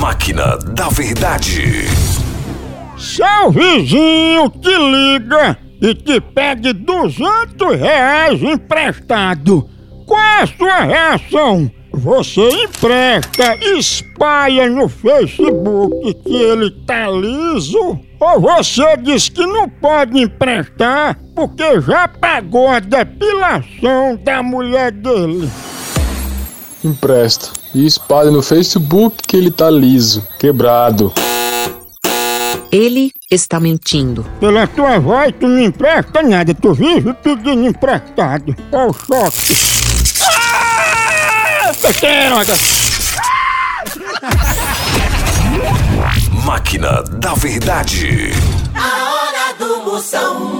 Máquina da Verdade. Seu vizinho te liga e te pede 200 reais emprestado. Qual é a sua reação? Você empresta, espalha no Facebook que ele tá liso? Ou você diz que não pode emprestar porque já pagou a depilação da mulher dele? Empresta. E espalha no Facebook que ele tá liso, quebrado. Ele está mentindo. Pela tua voz, tu não empresta nada. Tu vive pedindo emprestado. Qual o choque? Ah! Máquina da Verdade. A hora do Moção.